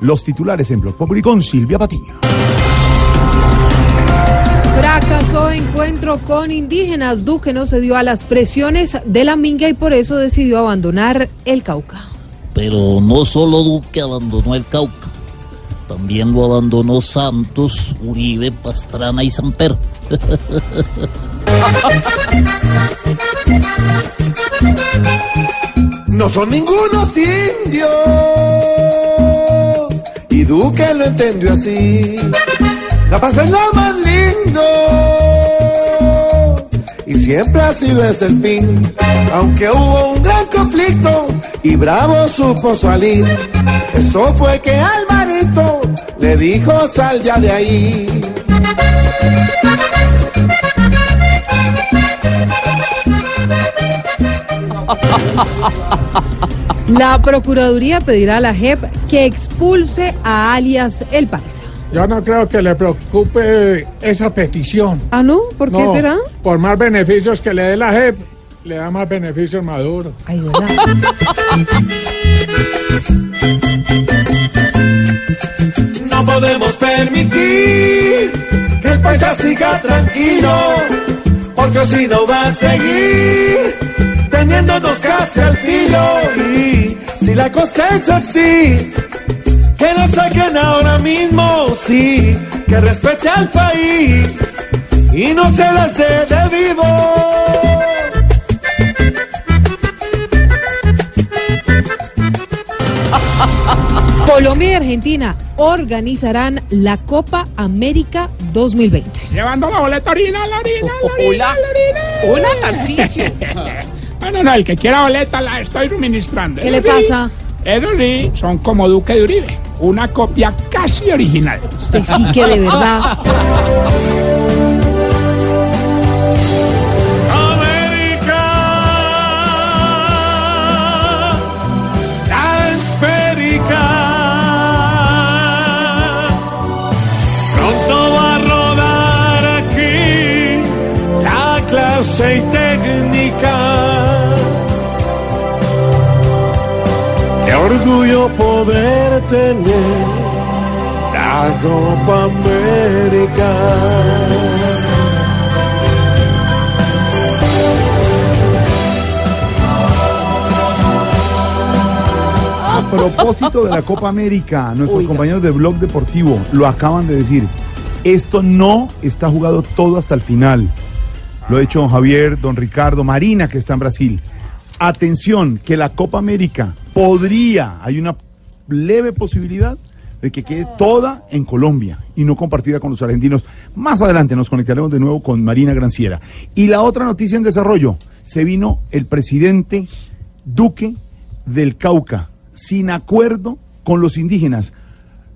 Los titulares en Blog Populi con Silvia Patiño. Fracasó encuentro con indígenas. Duque no se dio a las presiones de la minga y por eso decidió abandonar el Cauca. Pero no solo Duque abandonó el Cauca, también lo abandonó Santos, Uribe, Pastrana y Samper. No son ningunos indios. Duque lo entendió así. La paz es lo más lindo. Y siempre así es el fin. Aunque hubo un gran conflicto y Bravo supo salir. Eso fue que Alvarito le dijo sal ya de ahí. La Procuraduría pedirá a la JEP que expulse a alias El Paisa. Yo no creo que le preocupe esa petición. Ah, ¿no? ¿Por qué No, será? Por más beneficios que le dé la JEP, le da más beneficios Maduro. Ay, ¿verdad? No podemos permitir que el paisa siga tranquilo, porque si no va a seguir teniéndonos casi al filo. Y si la cosa es así, que nos saquen ahora mismo, sí, que respete al país y no se las dé de vivo. Colombia y Argentina organizarán la Copa América 2020. Llevando la boleta orina, la orina, la orina, Hola. la orina. Hola, Tarcisio. Bueno, no, el que quiera boleta la estoy suministrando. ¿Qué le pasa? Sí son como Duque de Uribe, una copia casi original. Usted sí que de verdad. América, la esférica, pronto va a rodar aquí la clase y técnica. Orgullo poder tener la Copa América. A propósito de la Copa América, nuestros compañeros de Blog Deportivo lo acaban de decir. Esto no está jugado todo hasta el final. Lo ha dicho don Javier, don Ricardo, Marina, que está en Brasil. Atención, que la Copa América podría, hay una leve posibilidad de que quede toda en Colombia y no compartida con los argentinos. Más adelante nos conectaremos de nuevo con Marina Granciera. Y la otra noticia en desarrollo, se vino el presidente Duque del Cauca, sin acuerdo con los indígenas.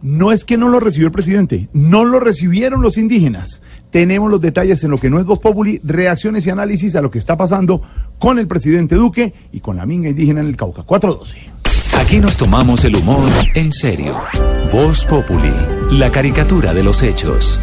No es que no lo recibió el presidente, no lo recibieron los indígenas. Tenemos los detalles en lo que no es Voz Populi, reacciones y análisis a lo que está pasando con el presidente Duque y con la minga indígena en el Cauca. 412. Aquí nos tomamos el humor en serio. Voz Populi, la caricatura de los hechos.